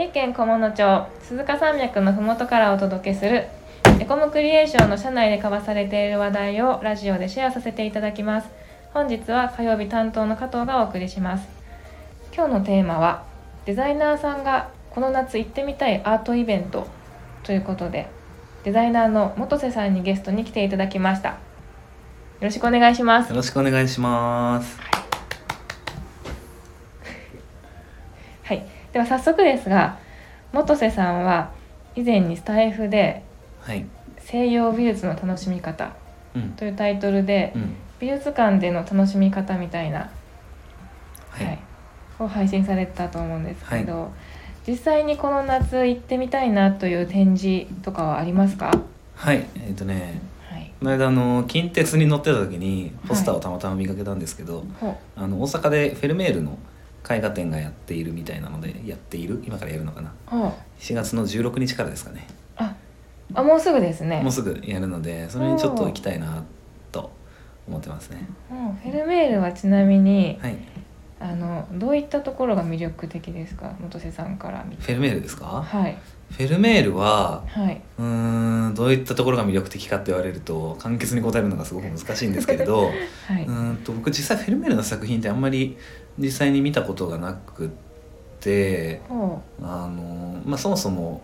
三重県菰野町鈴鹿山脈のふもとからお届けするエコムクリエーションの社内で交わされている話題をラジオでシェアさせていただきます。本日は火曜日担当の加藤がお送りします。今日のテーマはデザイナーさんがこの夏行ってみたいアートイベントということでデザイナーの元瀬さんにゲストに来ていただきました。よろしくお願いします。よろしくお願いします。はい、では早速ですが元瀬さんは以前にスタイフではい。「西洋美術の楽しみ方うん」。というタイトルでうん。美術館での楽しみ方みたいな、はい。はいを配信されてたと思うんですけど、実際にこの夏行ってみたいなという展示とかはありますか、はい。えっ、とね、はい、この間あの近鉄に乗ってた時にポスターをたまたま見かけたんですけど、あの大阪でフェルメールの絵画展がやっているみたいなのでやっている？今からやるのかな？ほう4月の16日からですかね。ああもうすぐですね。もうすぐやるのでそれにちょっと行きたいなと思ってますね。うん。フェルメールはちなみにはいあのどういったところが魅力的ですか？元瀬さんから見て。フェルメールですか？はい。フェルメールははい、うーんどういったところが魅力的かって言われると簡潔に答えるのがすごく難しいんですけれど はい、うーんと僕実際フェルメールの作品ってあんまり実際に見たことがなくってほあの、まあ、そもそも、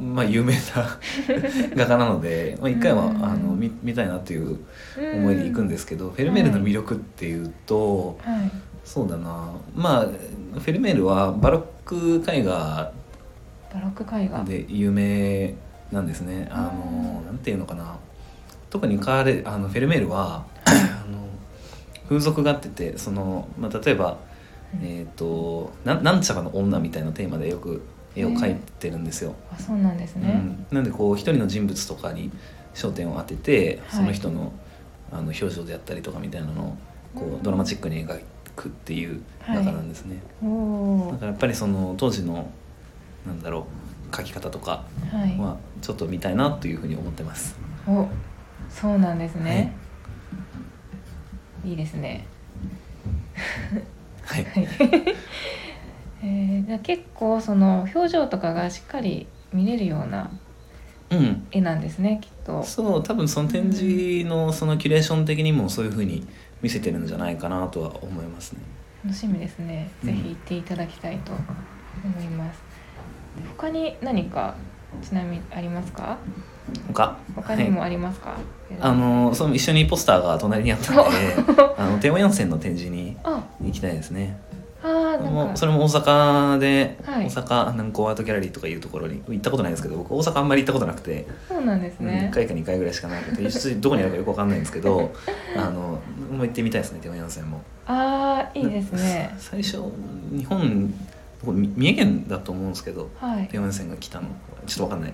まあ、有名な 画家なので、まあ、一回はうん。あの見見たいなっていうう思いで行くんですけど、フェルメールの魅力っていうと、はいそうだな。まあフェルメールはバロック絵画バロック絵画。で有名なんですね。あのうん。なんていうのかな。特に彼あのフェルメールは あの風俗があっててその、まあ、例えば、えー、とななんちゃらの女みたいなテーマでよく絵を描いてるんですよ。あそうなんですね、うん、なんでこう一人の人物とかに焦点を当ててはい。その人の,、あの表情であったりとかみたいなのをこうドラマチックに描くっていう中なんですね。おおだからやっぱりその当時のなんだろう描き方とかはい、はちょっと見たいなというふうに思ってます。おそうなんですね、い、いですねはい。はい えー、じゃあ結構その表情とかがしっかり見れるようなうん。絵なんですねきっとそう多分その展示のそのキュレーション的にもそういうふうに見せてるんじゃないかなとは思いますね。楽しみですね、うん。ぜひ行っていただきたいと思います。他に何かちなみにありますか？他？他にもはいありますか、あのその一緒にポスターが隣にあったのであのテーマ4線の展示にあ。行きたいですね。それも大阪で、はい。大阪南港アートギャラリーとかいうところに行ったことないんですけど僕大阪あんまり行ったことなくて、そうなんですうんね1、回か2回ぐらいしかなくて実際どこにあるかよくわかんないんですけど あのもう行ってみたいですねテーマ4線も。ああいいですね。最初日本三重県だと思うんですけどはい。テーマ4線が来たのちょっとわかんない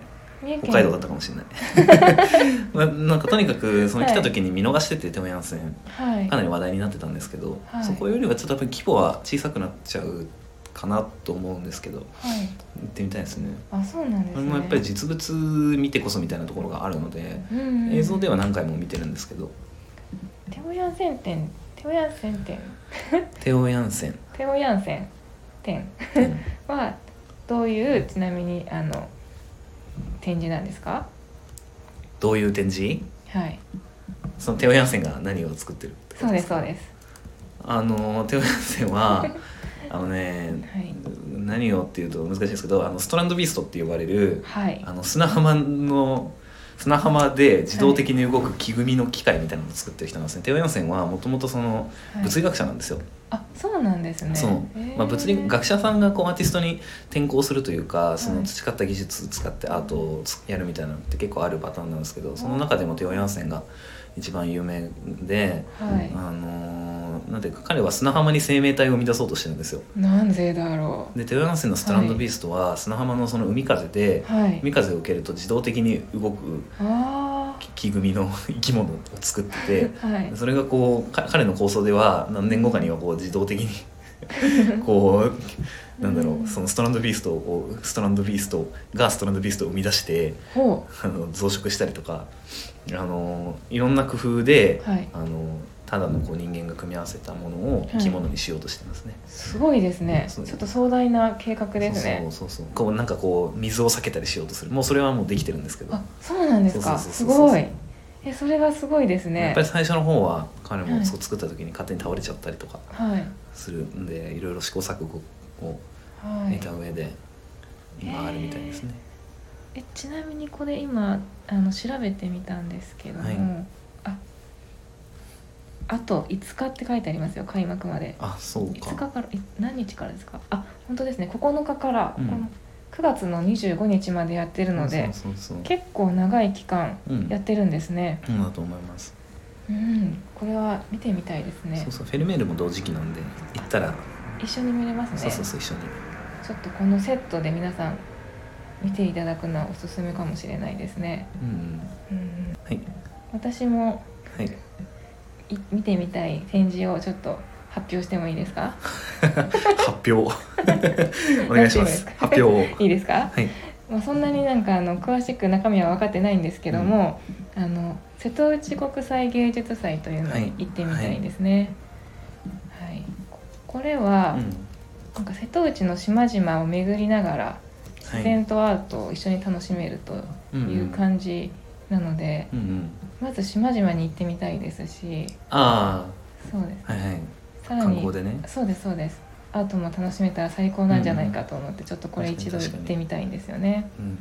北海道だったかもしれない。まあなんかとにかくその来た時に見逃しててテーマ4線はい。かなり話題になってたんですけど、はい。そこよりはちょっとやっぱり規模は小さくなっちゃうかなと思うんですけどはい。行ってみたいですね。あそうなんですね。もやっぱり実物見てこそみたいなところがあるので、うんうん。映像では何回も見てるんですけど。テオヤンセン店テオヤンセン店テオヤンセン、テオヤンセン店うん。はどういうちなみにあの展示なんですか？どういう展示？はい。そのテオヤンセンが何を作ってるってそうですか？そうですあのテオヤンセンは あのねはい。何をっていうと難しいですけどあのストランドビーストって呼ばれるはい。あの砂浜の砂浜で自動的に動く木組みの機械みたいなのを作ってる人なんですね。テオヤンセンはもともとそのはい。物理学者なんですよ。あそうなんですね。そう。まあ、物理学者さんがこうアーティストに転校するというかそはい。の培った技術を使ってアートをつやるみたいなのって結構あるパターンなんですけどその中でもテオヤンセンが一番有名で、はい。あのーなんていうか彼は砂浜に生命体を生み出そうとしてるんですよ。なんでだろでテオヤンセンのストランドビーストは砂浜のその海風でうはい。海風を受けると自動的に動くあ木組みの生き物を作っててあはい。それがこうか彼の構想では何年後かにはこう自動的に こうなんだろうそのストランドビーストをストランドビーストがストランドビーストを生み出してほあの増殖したりとかあのいろんな工夫で、はい。あのただのこう人間が組み合わせたものを生き物にしようとしてますね、すごいですね。ちょっと壮大な計画ですね。そうそうそう。こうなんかこう水を避けたりしようとする。もうそれはもうできてるんですけど、あそうなんですか。すごい。えそれがすごいですね。やっぱり最初の方は彼はい。もそう作った時に勝手に倒れちゃったりとかはい。するんで、い、ろいろ試行錯誤をはい。得た上で今あるみたいですね、えちなみにこれ今あの調べてみたんですけども、はい。ああと5日って書いてありますよ開幕まで。あそうか。5日からい何日からですか？あ本当ですね。9日から、うん。この9月の25日までやってるのでそうそうそう結構長い期間うん。やってるんですね。そうだと思います、うん。これは見てみたいですね。そうそうフェルメールも同時期なんで行ったら、一緒に見れますね。そうそうそう一緒に。ちょっとこのセットで皆さん見ていただくのはおすすめかもしれないですね、うんうんうんうん、はい私もはいい見てみたい展示をちょっと発表してもいいですか？発表。お願いします。発表を。いいですか？はい。もうそんなになんかあの詳しく中身は分かってないんですけども、あの瀬戸内国際芸術祭というのに行ってみたいですね。はい、ここれは、うん。なんか瀬戸内の島々を巡りながらはい。自然とアートを一緒に楽しめるという感じなので、うんうんまず島々に行ってみたいですし。あそうです。あはいはい。さらに観光でね。そうですそうです。アートも楽しめたら最高なんじゃないかと思って、ちょっとこれ一度行ってみたいんですよね。うんうん。こ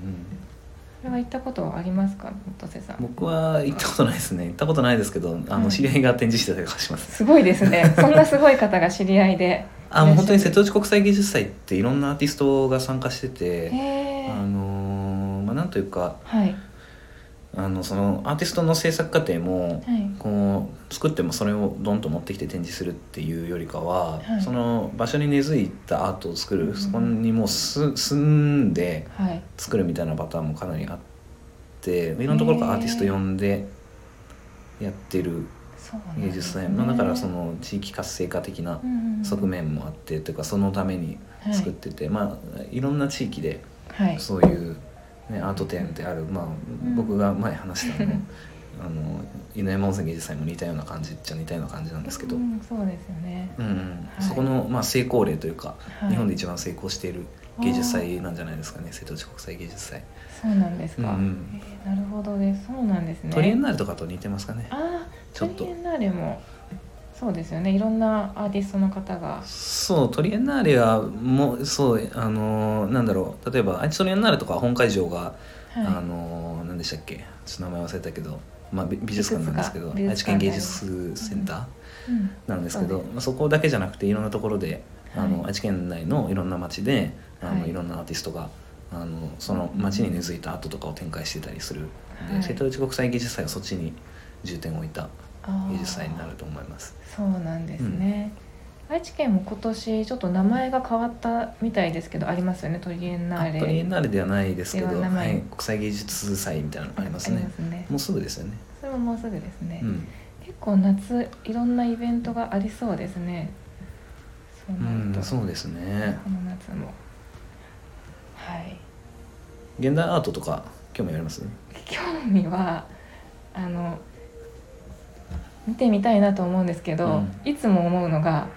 れは行ったことありますか？元瀬さん。僕は行ったことないですね。行ったことないですけどあはい。の知り合いが展示してたりとかします、すごいですね。そんなすごい方が知り合いで。あもう本当に瀬戸内内国際芸術祭っていろんなアーティストが参加しててあのーまあなんというかはいあのそのアーティストの制作過程もはい。こう作ってもそれをドンと持ってきて展示するっていうよりかは、はい。その場所に根付いたアートを作る、うん。そこにもうす住んではい。作るみたいなパターンもかなりあっていろんなところからアーティスト呼んでやってる芸術祭、まあ、だからその地域活性化的なうんうん側面もあってというかそのために作ってて、まあいろんな地域ではい。そういう、ね、アート展である、まあ、ん。僕が前話したあの あの犬山温泉芸術祭も似たような感じっちゃ似たような感じなんですけど、ううんんそうですよね。うんはい。そこの、まあ、成功例というか、はい。日本で一番成功している芸術祭なんじゃないですかね。瀬戸内国際芸術祭、そうなんですか、うんうん。えーなるほどです。そうなんですね。トリエンナーレとかと似てますかね。ああちょっと。トリエンナーレもそうですよね。いろんなアーティストの方が。そうトリエンナーレはもうそうあのなんだろう。例えば愛知トリエンナーレとか本会場が、はい。あの何でしたっけ。ちょっと名前忘れたけど、まあ、美美術館なんですけど愛知県芸術術センターうん。なんですけど、そうですまあ、そこだけじゃなくていろんなところで、あのはい。愛知県内のいろんな町であの、はい。い、ろんなアーティストがあのその町に根付いたアートとかを展開してたりする、はい。で瀬戸内国際芸術祭はそっちに重点を置いたあー。芸術祭になると思います。そうなんですね、愛知県も今年ちょっと名前が変わったみたいですけどありますよねトリエンナーレあトリエンナーレではないですけど、ではい、国際芸術祭みたいなのがありますね。ねもうすぐですよね、それももうすぐですね、うん。結構夏いろんなイベントがありそうですね。そううなると、ん、そうですね。この夏も。はい。現代アートとか興味あります？興味はあの見てみたいなと思うんですけど、うん。いつも思うのが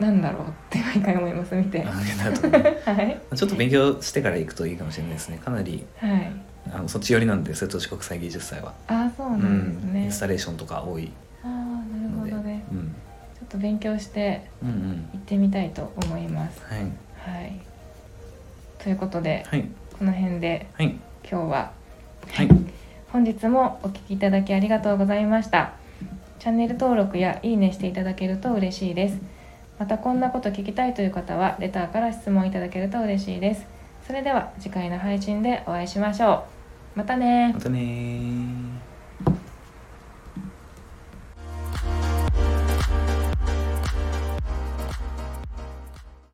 なんだろうって毎回思います見て。はい。ちょっと勉強してから行くといいかもしれないですねかなり。はい。あのそっち寄りなんで瀬戸内国際芸術祭は。ああそうなんですね、インスタレーションとか多いああなるほど。ねうん、ちょっと勉強してうんうん行ってみたいと思います。はいはい。ということではい。この辺ではい。今日ははい。本日もお聞きいただきありがとうございましたチャンネル登録やいいねしていただけると嬉しいです。またこんなこと聞きたいという方はレターから質問いただけると嬉しいです。それでは次回の配信でお会いしましょう。またねまたね